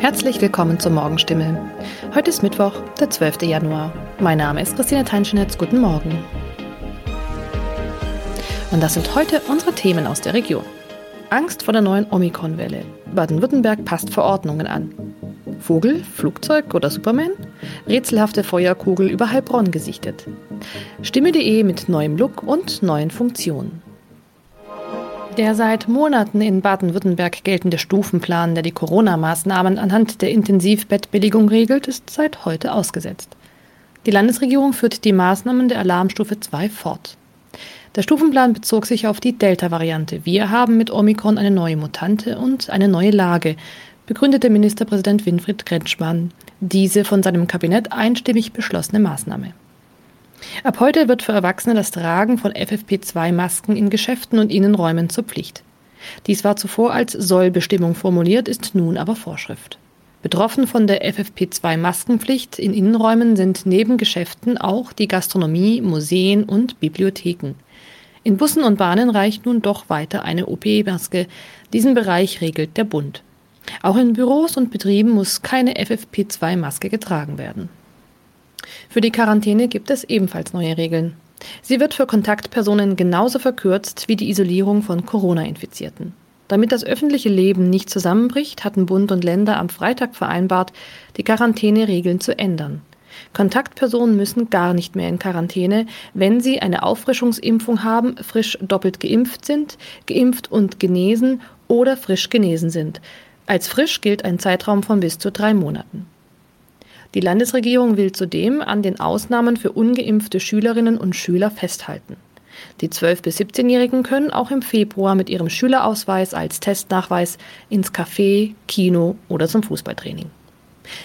Herzlich willkommen zur Morgenstimme. Heute ist Mittwoch, der 12. Januar. Mein Name ist Christina Teinschnitz. Guten Morgen. Und das sind heute unsere Themen aus der Region. Angst vor der neuen Omikron-Welle. Baden-Württemberg passt Verordnungen an. Vogel, Flugzeug oder Superman? Rätselhafte Feuerkugel über Heilbronn gesichtet. Stimme.de mit neuem Look und neuen Funktionen. Der seit Monaten in Baden-Württemberg geltende Stufenplan, der die Corona-Maßnahmen anhand der Intensivbettbilligung regelt, ist seit heute ausgesetzt. Die Landesregierung führt die Maßnahmen der Alarmstufe 2 fort. Der Stufenplan bezog sich auf die Delta-Variante. Wir haben mit Omikron eine neue Mutante und eine neue Lage, begründete Ministerpräsident Winfried Kretschmann diese von seinem Kabinett einstimmig beschlossene Maßnahme. Ab heute wird für Erwachsene das Tragen von FFP2-Masken in Geschäften und Innenräumen zur Pflicht. Dies war zuvor als Sollbestimmung formuliert, ist nun aber Vorschrift. Betroffen von der FFP2-Maskenpflicht in Innenräumen sind neben Geschäften auch die Gastronomie, Museen und Bibliotheken. In Bussen und Bahnen reicht nun doch weiter eine OP-Maske. Diesen Bereich regelt der Bund. Auch in Büros und Betrieben muss keine FFP2-Maske getragen werden. Für die Quarantäne gibt es ebenfalls neue Regeln. Sie wird für Kontaktpersonen genauso verkürzt wie die Isolierung von Corona-Infizierten. Damit das öffentliche Leben nicht zusammenbricht, hatten Bund und Länder am Freitag vereinbart, die Quarantäneregeln zu ändern. Kontaktpersonen müssen gar nicht mehr in Quarantäne, wenn sie eine Auffrischungsimpfung haben, frisch doppelt geimpft sind, geimpft und genesen oder frisch genesen sind. Als frisch gilt ein Zeitraum von bis zu drei Monaten. Die Landesregierung will zudem an den Ausnahmen für ungeimpfte Schülerinnen und Schüler festhalten. Die 12- bis 17-Jährigen können auch im Februar mit ihrem Schülerausweis als Testnachweis ins Café, Kino oder zum Fußballtraining.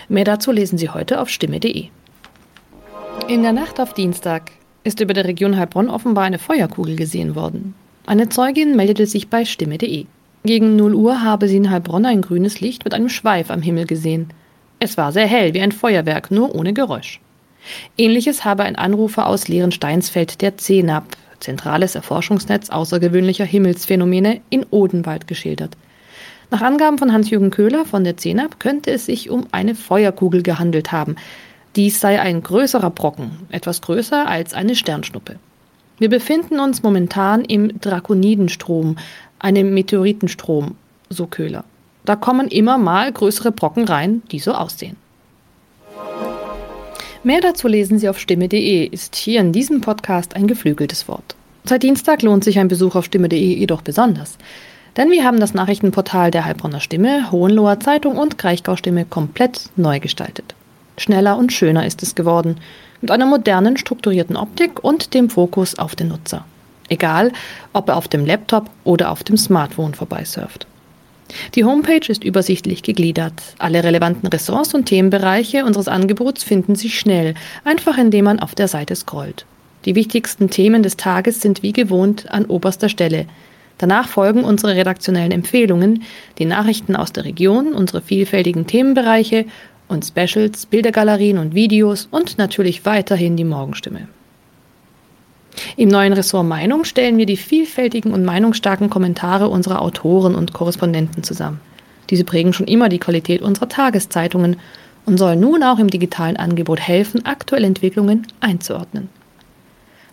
Mehr dazu lesen Sie heute auf stimme.de. In der Nacht auf Dienstag ist über der Region Heilbronn offenbar eine Feuerkugel gesehen worden. Eine Zeugin meldete sich bei stimme.de. Gegen 0 Uhr habe sie in Heilbronn ein grünes Licht mit einem Schweif am Himmel gesehen. Es war sehr hell, wie ein Feuerwerk, nur ohne Geräusch. Ähnliches habe ein Anrufer aus Lehren-Steinsfeld der CENAP, Zentrales Erforschungsnetz außergewöhnlicher Himmelsphänomene, in Odenwald geschildert. Nach Angaben von Hans-Jürgen Köhler von der CENAP könnte es sich um eine Feuerkugel gehandelt haben, dies sei ein größerer Brocken, etwas größer als eine Sternschnuppe. Wir befinden uns momentan im Drakonidenstrom, einem Meteoritenstrom, so Köhler. Da kommen immer mal größere Brocken rein, die so aussehen. Mehr dazu lesen Sie auf stimme.de, ist hier in diesem Podcast ein geflügeltes Wort. Seit Dienstag lohnt sich ein Besuch auf stimme.de jedoch besonders. Denn wir haben das Nachrichtenportal der Heilbronner Stimme, Hohenloher Zeitung und Kraichgau Stimme komplett neu gestaltet. Schneller und schöner ist es geworden, mit einer modernen, strukturierten Optik und dem Fokus auf den Nutzer. Egal, ob er auf dem Laptop oder auf dem Smartphone vorbeisurft. Die Homepage ist übersichtlich gegliedert. Alle relevanten Ressorts und Themenbereiche unseres Angebots finden sich schnell, einfach indem man auf der Seite scrollt. Die wichtigsten Themen des Tages sind wie gewohnt an oberster Stelle. Danach folgen unsere redaktionellen Empfehlungen, die Nachrichten aus der Region, unsere vielfältigen Themenbereiche und Specials, Bildergalerien und Videos und natürlich weiterhin die Morgenstimme. Im neuen Ressort Meinung stellen wir die vielfältigen und meinungsstarken Kommentare unserer Autoren und Korrespondenten zusammen. Diese prägen schon immer die Qualität unserer Tageszeitungen und sollen nun auch im digitalen Angebot helfen, aktuelle Entwicklungen einzuordnen.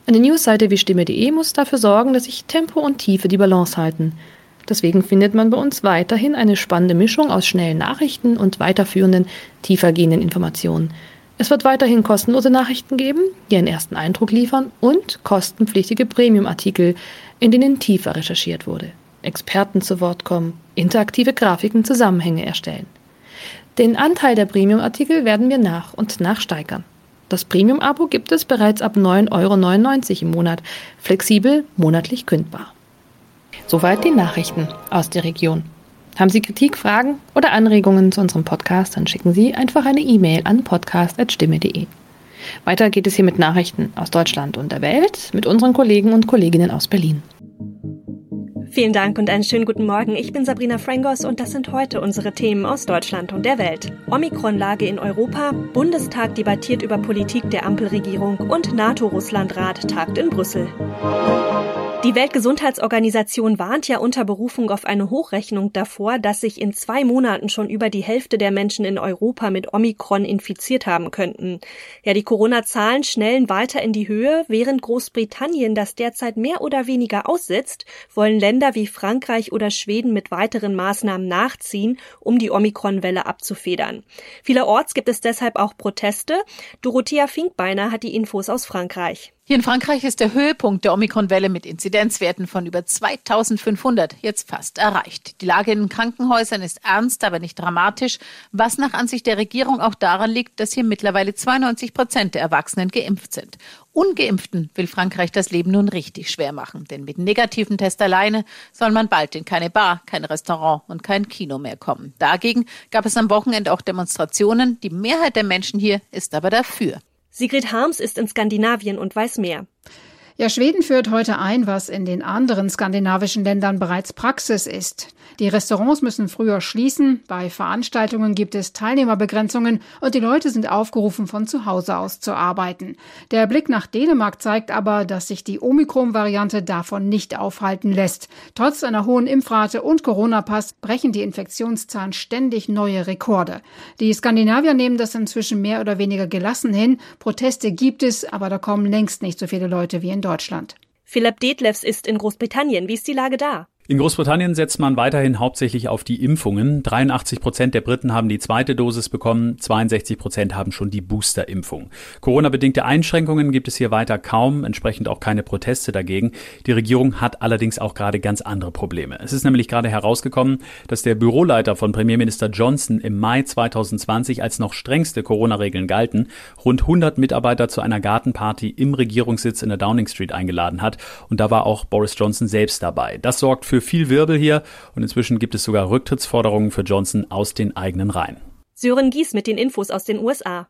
Eine Newsseite wie Stimme.de muss dafür sorgen, dass sich Tempo und Tiefe die Balance halten – Deswegen findet man bei uns weiterhin eine spannende Mischung aus schnellen Nachrichten und weiterführenden, tiefergehenden Informationen. Es wird weiterhin kostenlose Nachrichten geben, die einen ersten Eindruck liefern und kostenpflichtige Premium-Artikel, in denen tiefer recherchiert wurde. Experten zu Wort kommen, interaktive Grafiken, Zusammenhänge erstellen. Den Anteil der Premium-Artikel werden wir nach und nach steigern. Das Premium-Abo gibt es bereits ab 9,99 Euro im Monat, flexibel monatlich kündbar. Soweit die Nachrichten aus der Region. Haben Sie Kritik, Fragen oder Anregungen zu unserem Podcast, dann schicken Sie einfach eine E-Mail an podcast.stimme.de. Weiter geht es hier mit Nachrichten aus Deutschland und der Welt mit unseren Kollegen und Kolleginnen aus Berlin. Vielen Dank und einen schönen guten Morgen. Ich bin Sabrina Frangos und das sind heute unsere Themen aus Deutschland und der Welt. Omikron-Lage in Europa, Bundestag debattiert über Politik der Ampelregierung und NATO-Russland-Rat tagt in Brüssel. Die Weltgesundheitsorganisation warnt ja unter Berufung auf eine Hochrechnung davor, dass sich in zwei Monaten schon über die Hälfte der Menschen in Europa mit Omikron infiziert haben könnten. Ja, die Corona-Zahlen schnellen weiter in die Höhe. Während Großbritannien das derzeit mehr oder weniger aussitzt, wollen Länder wie Frankreich oder Schweden mit weiteren Maßnahmen nachziehen, um die Omikron-Welle abzufedern. Vielerorts gibt es deshalb auch Proteste. Dorothea Finkbeiner hat die Infos aus Frankreich. Hier in Frankreich ist der Höhepunkt der Omikron-Welle mit Inzidenzwerten von über 2500 jetzt fast erreicht. Die Lage in den Krankenhäusern ist ernst, aber nicht dramatisch, was nach Ansicht der Regierung auch daran liegt, dass hier mittlerweile 92 Prozent der Erwachsenen geimpft sind. Ungeimpften will Frankreich das Leben nun richtig schwer machen, denn mit negativen Test alleine soll man bald in keine Bar, kein Restaurant und kein Kino mehr kommen. Dagegen gab es am Wochenende auch Demonstrationen. Die Mehrheit der Menschen hier ist aber dafür. Sigrid Harms ist in Skandinavien und weiß mehr. Ja, Schweden führt heute ein, was in den anderen skandinavischen Ländern bereits Praxis ist. Die Restaurants müssen früher schließen, bei Veranstaltungen gibt es Teilnehmerbegrenzungen und die Leute sind aufgerufen, von zu Hause aus zu arbeiten. Der Blick nach Dänemark zeigt aber, dass sich die Omikron-Variante davon nicht aufhalten lässt. Trotz einer hohen Impfrate und Corona-Pass brechen die Infektionszahlen ständig neue Rekorde. Die Skandinavier nehmen das inzwischen mehr oder weniger gelassen hin. Proteste gibt es, aber da kommen längst nicht so viele Leute wie in Deutschland. Philipp Detlefs ist in Großbritannien. Wie ist die Lage da? In Großbritannien setzt man weiterhin hauptsächlich auf die Impfungen. 83 Prozent der Briten haben die zweite Dosis bekommen, 62 Prozent haben schon die Boosterimpfung. Corona-bedingte Einschränkungen gibt es hier weiter kaum, entsprechend auch keine Proteste dagegen. Die Regierung hat allerdings auch gerade ganz andere Probleme. Es ist nämlich gerade herausgekommen, dass der Büroleiter von Premierminister Johnson im Mai 2020 als noch strengste Corona-Regeln galten, rund 100 Mitarbeiter zu einer Gartenparty im Regierungssitz in der Downing Street eingeladen hat. Und da war auch Boris Johnson selbst dabei. Das sorgt für viel Wirbel hier und inzwischen gibt es sogar Rücktrittsforderungen für Johnson aus den eigenen Reihen. Sören Gies mit den Infos aus den USA.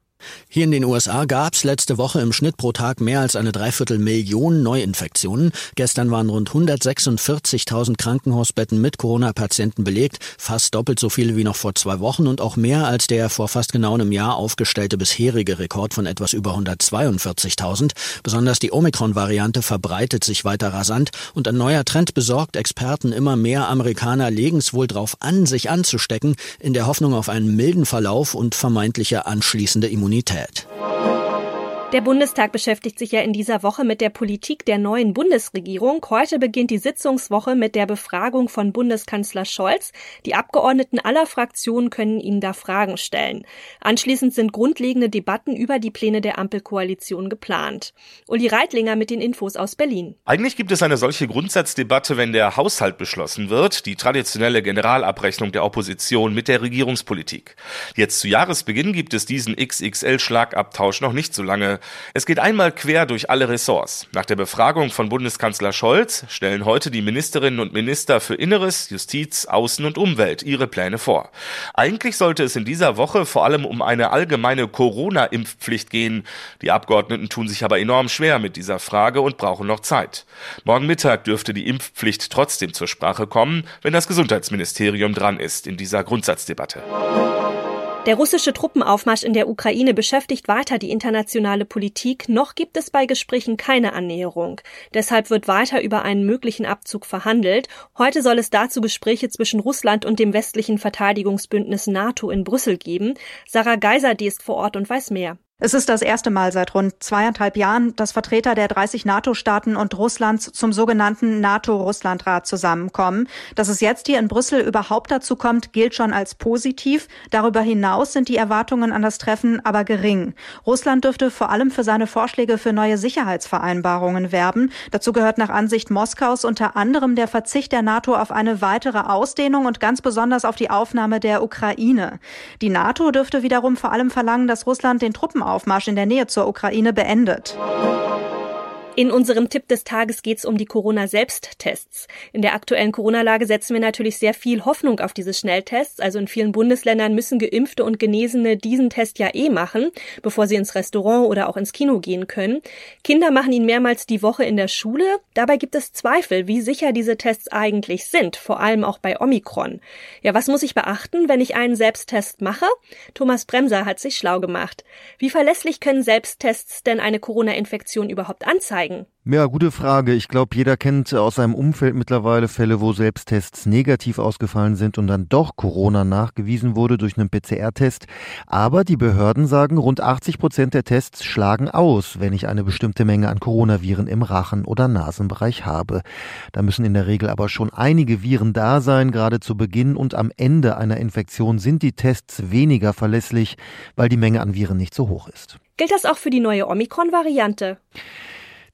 Hier in den USA gab es letzte Woche im Schnitt pro Tag mehr als eine Dreiviertelmillion Neuinfektionen. Gestern waren rund 146.000 Krankenhausbetten mit Corona-Patienten belegt, fast doppelt so viele wie noch vor zwei Wochen und auch mehr als der vor fast genau einem Jahr aufgestellte bisherige Rekord von etwas über 142.000. Besonders die Omikron-Variante verbreitet sich weiter rasant und ein neuer Trend besorgt Experten immer mehr Amerikaner legen es wohl drauf an, sich anzustecken, in der Hoffnung auf einen milden Verlauf und vermeintliche anschließende Immunität. Immunität. Der Bundestag beschäftigt sich ja in dieser Woche mit der Politik der neuen Bundesregierung. Heute beginnt die Sitzungswoche mit der Befragung von Bundeskanzler Scholz. Die Abgeordneten aller Fraktionen können ihm da Fragen stellen. Anschließend sind grundlegende Debatten über die Pläne der Ampelkoalition geplant. Uli Reitlinger mit den Infos aus Berlin. Eigentlich gibt es eine solche Grundsatzdebatte, wenn der Haushalt beschlossen wird, die traditionelle Generalabrechnung der Opposition mit der Regierungspolitik. Jetzt zu Jahresbeginn gibt es diesen XXL-Schlagabtausch noch nicht so lange. Es geht einmal quer durch alle Ressorts. Nach der Befragung von Bundeskanzler Scholz stellen heute die Ministerinnen und Minister für Inneres, Justiz, Außen und Umwelt ihre Pläne vor. Eigentlich sollte es in dieser Woche vor allem um eine allgemeine Corona-Impfpflicht gehen. Die Abgeordneten tun sich aber enorm schwer mit dieser Frage und brauchen noch Zeit. Morgen Mittag dürfte die Impfpflicht trotzdem zur Sprache kommen, wenn das Gesundheitsministerium dran ist in dieser Grundsatzdebatte. Der russische Truppenaufmarsch in der Ukraine beschäftigt weiter die internationale Politik. Noch gibt es bei Gesprächen keine Annäherung. Deshalb wird weiter über einen möglichen Abzug verhandelt. Heute soll es dazu Gespräche zwischen Russland und dem westlichen Verteidigungsbündnis NATO in Brüssel geben. Sarah Geiser, die ist vor Ort und weiß mehr. Es ist das erste Mal seit rund zweieinhalb Jahren, dass Vertreter der 30 NATO-Staaten und Russlands zum sogenannten NATO-Russland-Rat zusammenkommen. Dass es jetzt hier in Brüssel überhaupt dazu kommt, gilt schon als positiv. Darüber hinaus sind die Erwartungen an das Treffen aber gering. Russland dürfte vor allem für seine Vorschläge für neue Sicherheitsvereinbarungen werben. Dazu gehört nach Ansicht Moskaus unter anderem der Verzicht der NATO auf eine weitere Ausdehnung und ganz besonders auf die Aufnahme der Ukraine. Die NATO dürfte wiederum vor allem verlangen, dass Russland den Truppen Truppenaufmarsch in der Nähe zur Ukraine beendet. In unserem Tipp des Tages geht es um die Corona-Selbsttests. In der aktuellen Corona-Lage setzen wir natürlich sehr viel Hoffnung auf diese Schnelltests. Also in vielen Bundesländern müssen Geimpfte und Genesene diesen Test ja eh machen, bevor sie ins Restaurant oder auch ins Kino gehen können. Kinder machen ihn mehrmals die Woche in der Schule. Dabei gibt es Zweifel, wie sicher diese Tests eigentlich sind, vor allem auch bei Omikron. Ja, was muss ich beachten, wenn ich einen Selbsttest mache? Thomas Bremser hat sich schlau gemacht. Wie verlässlich können Selbsttests denn eine Corona-Infektion überhaupt anzeigen? Zeigen? Ja, gute Frage. Ich glaube, jeder kennt aus seinem Umfeld mittlerweile Fälle, wo Selbsttests negativ ausgefallen sind und dann doch Corona nachgewiesen wurde durch einen PCR-Test. Aber die Behörden sagen, rund 80 Prozent der Tests schlagen aus, wenn ich eine bestimmte Menge an Coronaviren im Rachen- oder Nasenbereich habe. Da müssen in der Regel aber schon einige Viren da sein. Gerade zu Beginn und am Ende einer Infektion sind die Tests weniger verlässlich, weil die Menge an Viren nicht so hoch ist. Gilt das auch für die neue Omikron-Variante?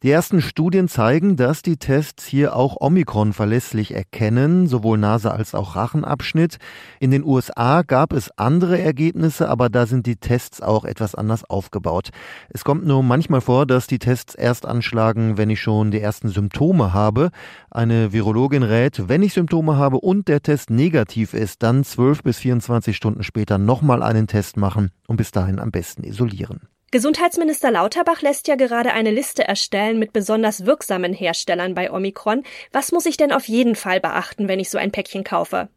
Die ersten Studien zeigen, dass die Tests hier auch Omikron verlässlich erkennen, sowohl Nase als auch Rachenabschnitt. In den USA gab es andere Ergebnisse, aber da sind die Tests auch etwas anders aufgebaut. Es kommt nur manchmal vor, dass die Tests erst anschlagen, wenn ich schon die ersten Symptome habe. Eine Virologin rät, wenn ich Symptome habe und der Test negativ ist, dann 12 bis 24 Stunden später nochmal einen Test machen und bis dahin am besten isolieren. Gesundheitsminister Lauterbach lässt ja gerade eine Liste erstellen mit besonders wirksamen Herstellern bei Omikron. Was muss ich denn auf jeden Fall beachten, wenn ich so ein Päckchen kaufe?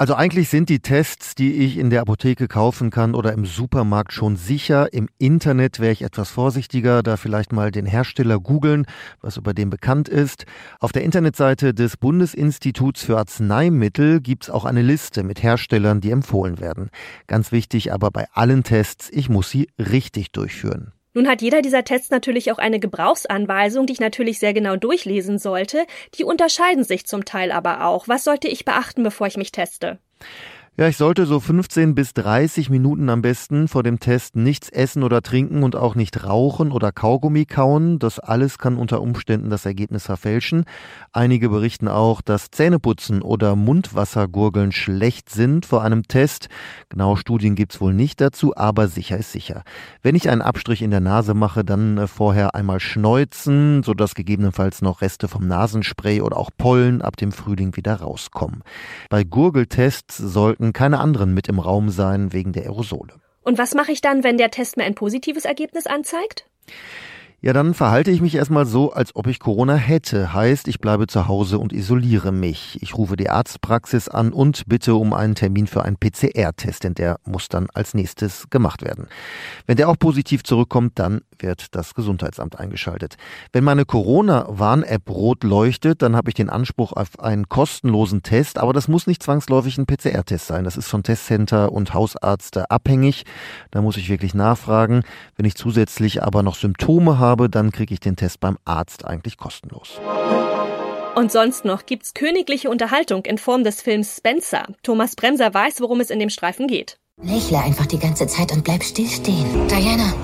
Also eigentlich sind die Tests, die ich in der Apotheke kaufen kann oder im Supermarkt schon sicher. Im Internet wäre ich etwas vorsichtiger, da vielleicht mal den Hersteller googeln, was über den bekannt ist. Auf der Internetseite des Bundesinstituts für Arzneimittel gibt es auch eine Liste mit Herstellern, die empfohlen werden. Ganz wichtig aber bei allen Tests, ich muss sie richtig durchführen. Nun hat jeder dieser Tests natürlich auch eine Gebrauchsanweisung, die ich natürlich sehr genau durchlesen sollte. Die unterscheiden sich zum Teil aber auch. Was sollte ich beachten, bevor ich mich teste? Ja, ich sollte so 15 bis 30 Minuten am besten vor dem Test nichts essen oder trinken und auch nicht rauchen oder Kaugummi kauen. Das alles kann unter Umständen das Ergebnis verfälschen. Einige berichten auch, dass Zähneputzen oder Mundwassergurgeln schlecht sind vor einem Test. Genau Studien gibt's wohl nicht dazu, aber sicher ist sicher. Wenn ich einen Abstrich in der Nase mache, dann äh, vorher einmal schneuzen, sodass gegebenenfalls noch Reste vom Nasenspray oder auch Pollen ab dem Frühling wieder rauskommen. Bei Gurgeltests sollten keine anderen mit im Raum sein wegen der Aerosole. Und was mache ich dann, wenn der Test mir ein positives Ergebnis anzeigt? Ja, dann verhalte ich mich erstmal so, als ob ich Corona hätte. Heißt, ich bleibe zu Hause und isoliere mich. Ich rufe die Arztpraxis an und bitte um einen Termin für einen PCR-Test, denn der muss dann als nächstes gemacht werden. Wenn der auch positiv zurückkommt, dann wird das Gesundheitsamt eingeschaltet. Wenn meine Corona-Warn-App rot leuchtet, dann habe ich den Anspruch auf einen kostenlosen Test, aber das muss nicht zwangsläufig ein PCR-Test sein. Das ist von Testcenter und Hausarzt abhängig. Da muss ich wirklich nachfragen. Wenn ich zusätzlich aber noch Symptome habe, habe, dann kriege ich den Test beim Arzt eigentlich kostenlos. Und sonst noch gibt's königliche Unterhaltung in Form des Films Spencer. Thomas Bremser weiß, worum es in dem Streifen geht. Lächle einfach die ganze Zeit und bleib stillstehen. Diana,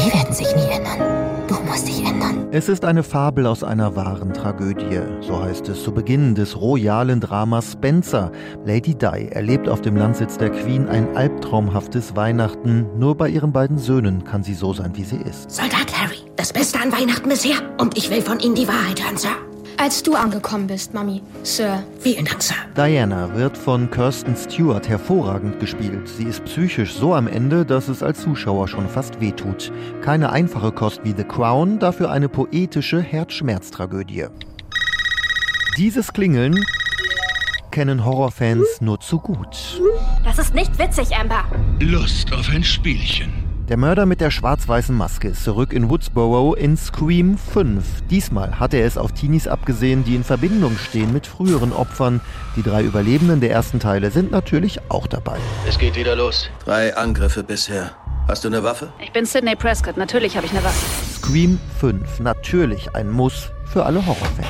die werden sich nie ändern. Du musst dich ändern. Es ist eine Fabel aus einer wahren Tragödie. So heißt es zu Beginn des royalen Dramas Spencer. Lady Di erlebt auf dem Landsitz der Queen ein albtraumhaftes Weihnachten. Nur bei ihren beiden Söhnen kann sie so sein, wie sie ist. Soldat Harry, das Beste an Weihnachten bisher. Und ich will von Ihnen die Wahrheit hören, Sir. Als du angekommen bist, Mami. Sir. Vielen Dank, Sir. Diana wird von Kirsten Stewart hervorragend gespielt. Sie ist psychisch so am Ende, dass es als Zuschauer schon fast wehtut. Keine einfache Kost wie The Crown, dafür eine poetische Herzschmerztragödie. Dieses Klingeln kennen Horrorfans nur zu gut. Das ist nicht witzig, Amber. Lust auf ein Spielchen. Der Mörder mit der schwarz-weißen Maske ist zurück in Woodsboro in Scream 5. Diesmal hat er es auf Teenies abgesehen, die in Verbindung stehen mit früheren Opfern. Die drei Überlebenden der ersten Teile sind natürlich auch dabei. Es geht wieder los. Drei Angriffe bisher. Hast du eine Waffe? Ich bin Sidney Prescott. Natürlich habe ich eine Waffe. Scream 5. Natürlich ein Muss für alle Horrorfans.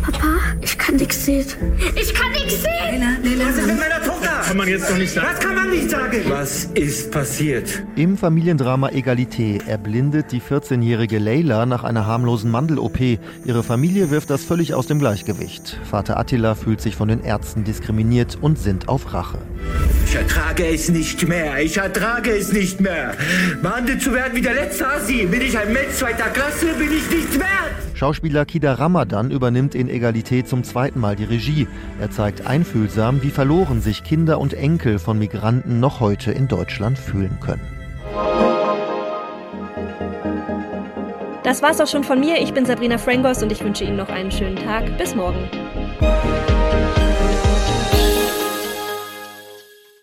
Papa, ich kann nichts sehen. Ich kann nichts sehen. Leila, Leila, was ist mit meiner Tochter? Kann man jetzt doch nicht sagen. Was kann man nicht sagen? Was ist passiert? Im Familiendrama Egalité erblindet die 14-jährige Leila nach einer harmlosen Mandel-OP. Ihre Familie wirft das völlig aus dem Gleichgewicht. Vater Attila fühlt sich von den Ärzten diskriminiert und sind auf Rache. Ich ertrage es nicht mehr. Ich ertrage es nicht mehr. Behandelt zu werden wie der letzte Asi. Bin ich ein Mensch zweiter Klasse? Bin ich nichts wert? Schauspieler Kida Ramadan übernimmt in Egalität zum zweiten Mal die Regie. Er zeigt einfühlsam, wie verloren sich Kinder und Enkel von Migranten noch heute in Deutschland fühlen können. Das war's auch schon von mir. Ich bin Sabrina Frangos und ich wünsche Ihnen noch einen schönen Tag. Bis morgen.